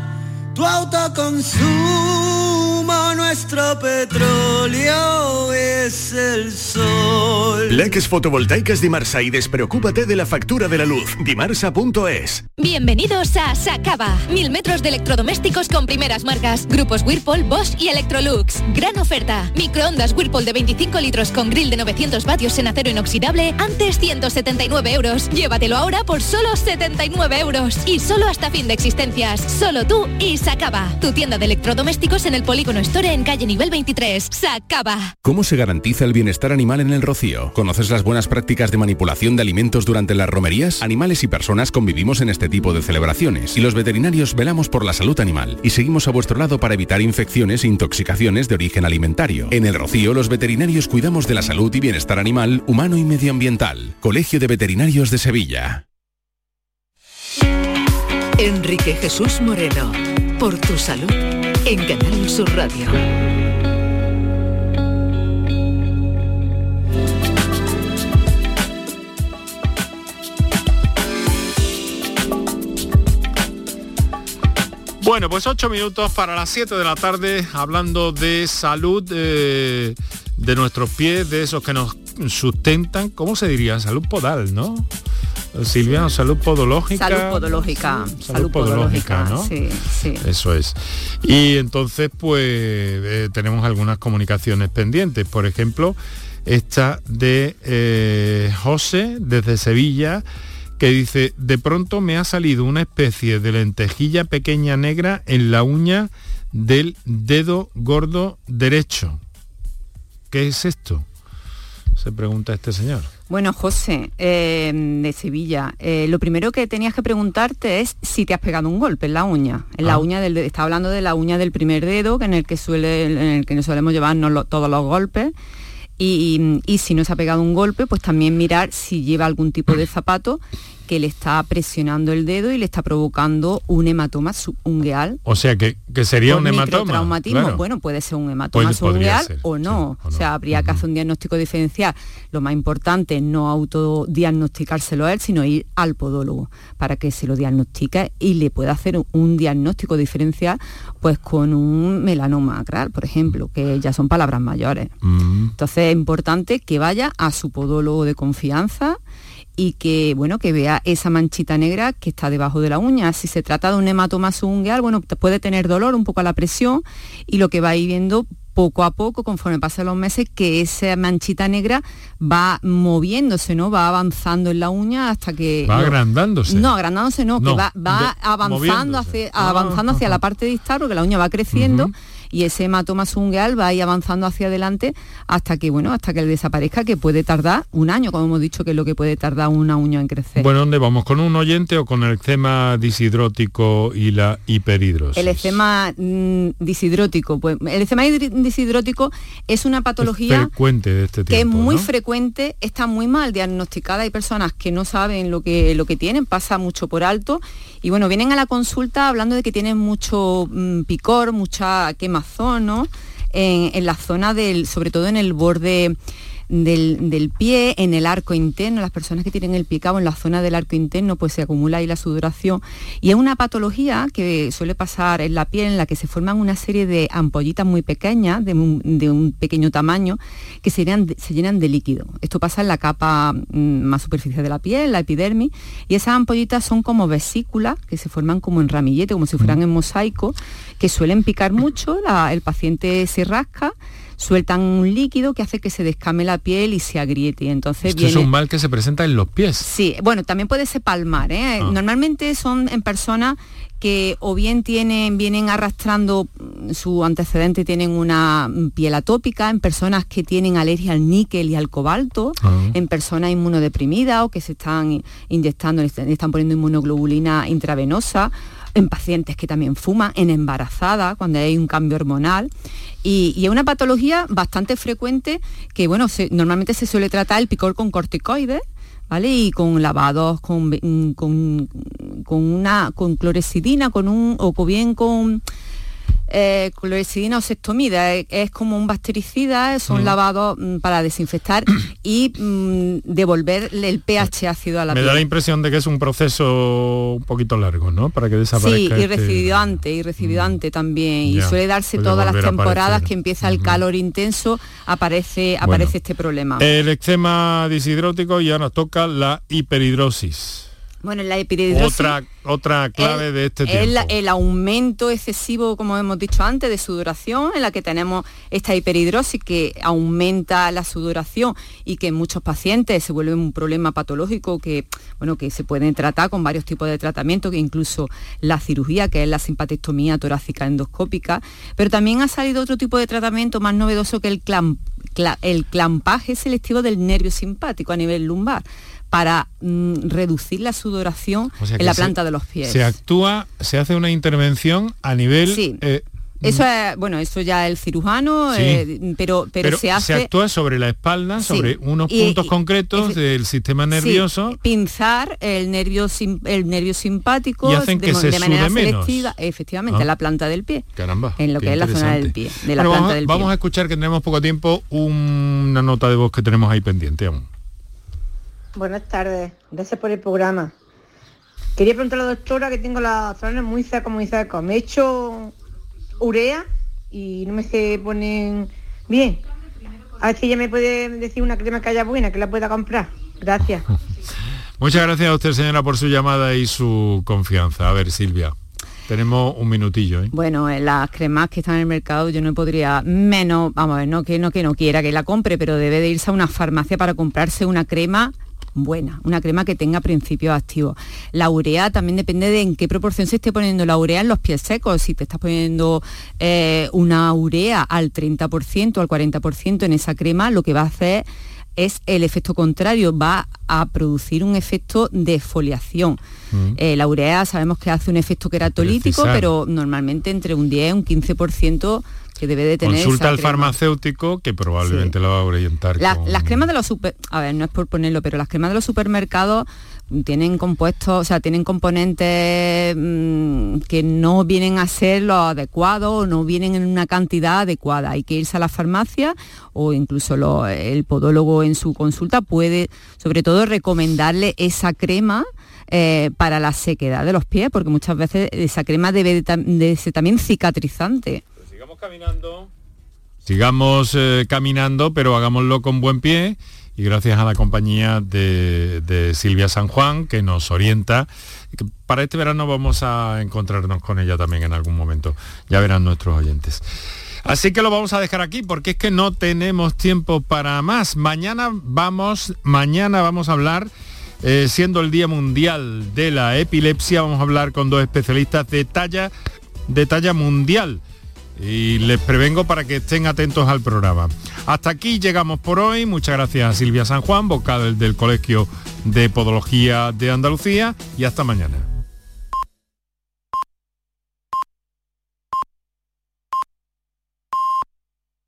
tu autoconsumo nuestro petróleo es el sol. Leques fotovoltaicas Dimarsa y despreocúpate de la factura de la luz. Dimarsa.es. Bienvenidos a Sacaba. Mil metros de electrodomésticos con primeras marcas. Grupos Whirlpool, Bosch y Electrolux. Gran oferta. Microondas Whirlpool de 25 litros con grill de 900 vatios en acero inoxidable. Antes 179 euros. Llévatelo ahora por solo 79 euros. Y solo hasta fin de existencias. Solo tú y Sacaba. Tu tienda de electrodomésticos en el polígono Store en calle nivel 23. Sacaba. ¿Cómo se garantiza el bienestar animal en el rocío? ¿Conoces las buenas prácticas de manipulación de alimentos durante las romerías? Animales y personas convivimos en este tipo de celebraciones y los veterinarios velamos por la salud animal y seguimos a vuestro lado para evitar infecciones e intoxicaciones de origen alimentario. En el rocío los veterinarios cuidamos de la salud y bienestar animal, humano y medioambiental. Colegio de Veterinarios de Sevilla. Enrique Jesús Moreno, por tu salud en Canal Sur Radio. Bueno, pues ocho minutos para las 7 de la tarde, hablando de salud eh, de nuestros pies, de esos que nos sustentan, ¿cómo se diría? Salud podal, ¿no? Silvia, salud podológica. Salud podológica. Salud, podológica, ¿no? Sí, sí. Eso es. Y entonces, pues, eh, tenemos algunas comunicaciones pendientes. Por ejemplo, esta de eh, José, desde Sevilla, que dice, de pronto me ha salido una especie de lentejilla pequeña negra en la uña del dedo gordo derecho. ¿Qué es esto? Se pregunta este señor. Bueno, José, eh, de Sevilla, eh, lo primero que tenías que preguntarte es si te has pegado un golpe en la uña. En la Ah. uña del está hablando de la uña del primer dedo, que en el que suele, en el que nos solemos llevarnos lo- todos los golpes. Y, y si no se ha pegado un golpe, pues también mirar si lleva algún tipo de zapato que le está presionando el dedo y le está provocando un hematoma subungueal O sea, que, que sería un hematoma. microtraumatismo. claro. Bueno, puede ser un hematoma subungueal ser, o no. o sea, habría que hacer un diagnóstico diferencial. Lo más importante es no autodiagnosticárselo a él, sino ir al podólogo para que se lo diagnostique y le pueda hacer un diagnóstico diferencial pues con un melanoma acral, por ejemplo, que ya son palabras mayores. Entonces es importante que vaya a su podólogo de confianza y que bueno que vea esa manchita negra que está debajo de la uña. Si se trata de un hematoma subungual, bueno, puede tener dolor un poco a la presión y lo que va a ir viendo poco a poco, conforme pasan los meses, que esa manchita negra va moviéndose, ¿no? Va avanzando en la uña hasta que... Va agrandándose. No, agrandándose no, No, que va, avanzando, hacia, avanzando hacia la parte distal, porque la uña va creciendo y ese hematoma subungual va a ir avanzando hacia adelante hasta que, bueno, hasta que desaparezca, que puede tardar un año, como hemos dicho, que es lo que puede tardar una uña en crecer. Bueno, ¿dónde vamos? ¿Con un oyente o con el eczema disidrótico y la hiperhidrosis? El eczema mm, disidrótico, pues el eczema disidrótico es una patología frecuente de este que es tiempo, muy ¿no? frecuente, está muy mal diagnosticada, hay personas que no saben lo que, lo que tienen, pasa mucho por alto y bueno, vienen a la consulta hablando de que tienen mucho mm, picor, mucha quemazón, ¿no? En la zona del, sobre todo en el borde del, del pie, en el arco interno, las personas que tienen el pie cabo en la zona del arco interno, pues se acumula ahí la sudoración. Y es una patología que suele pasar en la piel en la que se forman una serie de ampollitas muy pequeñas, de un, de un pequeño tamaño, que se llenan, de- se llenan de líquido. Esto pasa en la capa mm, más superficial de la piel, la epidermis, y esas ampollitas son como vesículas que se forman como en ramillete, como si fueran en mosaico, que suelen picar mucho, la- el paciente se rasca, sueltan un líquido que hace que se descame la piel y se agriete. Y entonces Esto viene... es un mal que se presenta en los pies. Sí, bueno, también puede ser palmar. ¿eh? Ah. Normalmente son en personas que o bien tienen, vienen arrastrando su antecedente, tienen una piel atópica, en personas que tienen alergia al níquel y al cobalto, Ah. en personas inmunodeprimidas o que se están inyectando, están poniendo inmunoglobulina intravenosa, en pacientes que también fuman, en embarazadas, cuando hay un cambio hormonal. Y, es una patología bastante frecuente que, bueno, normalmente se suele tratar el picor con corticoides, ¿vale? Y con lavados, con, mm, con, una con con un, o bien con eh, clorexidina o sectomida, es, es como un bactericida, son Mm. lavados mm, para desinfectar y mm, devolverle el pH ácido a la Me piel. da la impresión de que es un proceso un poquito largo, ¿no? Para que Sí, desaparezca y este- recidivante, y recidivante también. Y suele darse todas las temporadas que empieza el calor intenso, aparece, aparece este problema. El eczema disidrótico ya nos toca la hiperhidrosis. Bueno, la epididrosis Otra, otra clave el- de este es tiempo. la- el aumento excesivo, como hemos dicho antes, de sudoración, en la que tenemos esta hiperhidrosis que aumenta la sudoración y que en muchos pacientes se vuelve un problema patológico que, bueno, que se pueden tratar con varios tipos de tratamientos, que incluso la cirugía, que es la simpatectomía torácica endoscópica, pero también ha salido otro tipo de tratamiento más novedoso que el, clam- cla- el clampaje selectivo del nervio simpático a nivel lumbar para mm, reducir la sudoración O sea en la se- planta de los pies. Se actúa, se hace una intervención a nivel... Sí. eh, Eso es, bueno, eso ya el cirujano, Sí. eh, pero, pero, se hace... actúa sobre la espalda, Sí. sobre unos Y- puntos y- concretos del sistema sí, nervioso. pinzar el nervio sim- el nervio simpático Y hacen de, que mo- se de manera sude menos. selectiva, efectivamente, Ah. la planta del pie. Caramba. En lo que es la zona del pie, de la Bueno, planta vamos, del vamos pie. a escuchar que tenemos poco tiempo una nota de voz que tenemos ahí pendiente aún. Buenas tardes, gracias por el programa. Quería preguntar a la doctora que tengo las zonas muy secas, muy secas. Me he hecho urea y no me se ponen bien. A ver si ella me puede decir una crema que haya buena, que la pueda comprar. Gracias. Muchas gracias a usted, señora, por su llamada y su confianza. A ver, Silvia, tenemos un minutillo. ¿eh? Bueno, eh, las cremas que están en el mercado yo no podría menos, vamos a ver, no que no que no quiera que la compre, pero debe de irse a una farmacia para comprarse una crema buena, una crema que tenga principios activos. La urea también depende de en qué proporción se esté poniendo la urea en los pies secos. Si te estás poniendo eh, una urea al 30% o al 40% en esa crema, lo que va a hacer es el efecto contrario, va a producir un efecto de exfoliación. Mm. Eh, la urea sabemos que hace un efecto queratolítico, pero normalmente entre un 10 y un 15% que debe de tener Consulta al farmacéutico que probablemente lo va a orientar La- con- Las cremas de los super, a ver, no es por ponerlo, pero las cremas de los supermercados tienen compuestos, o sea, tienen componentes mm, que no vienen a ser los adecuados o no vienen en una cantidad adecuada. Hay que irse a la farmacia o incluso lo- el podólogo en su consulta puede, sobre todo, recomendarle esa crema eh, para la sequedad de los pies, porque muchas veces esa crema debe de ser también cicatrizante. Sigamos eh, caminando, pero hagámoslo con buen pie y gracias a la compañía de, Silvia San Juan que nos orienta. Para este verano vamos a encontrarnos con ella también en algún momento. Ya verán nuestros oyentes. Así que lo vamos a dejar aquí porque es que no tenemos tiempo para más. Mañana vamos, mañana vamos a hablar, eh, siendo el Día Mundial de la Epilepsia, vamos a hablar con dos especialistas de talla, de talla mundial y les prevengo para que estén atentos al programa. Hasta aquí llegamos por hoy. Muchas gracias a Silvia San Juan, vocal del Colegio de Podología de Andalucía y hasta mañana.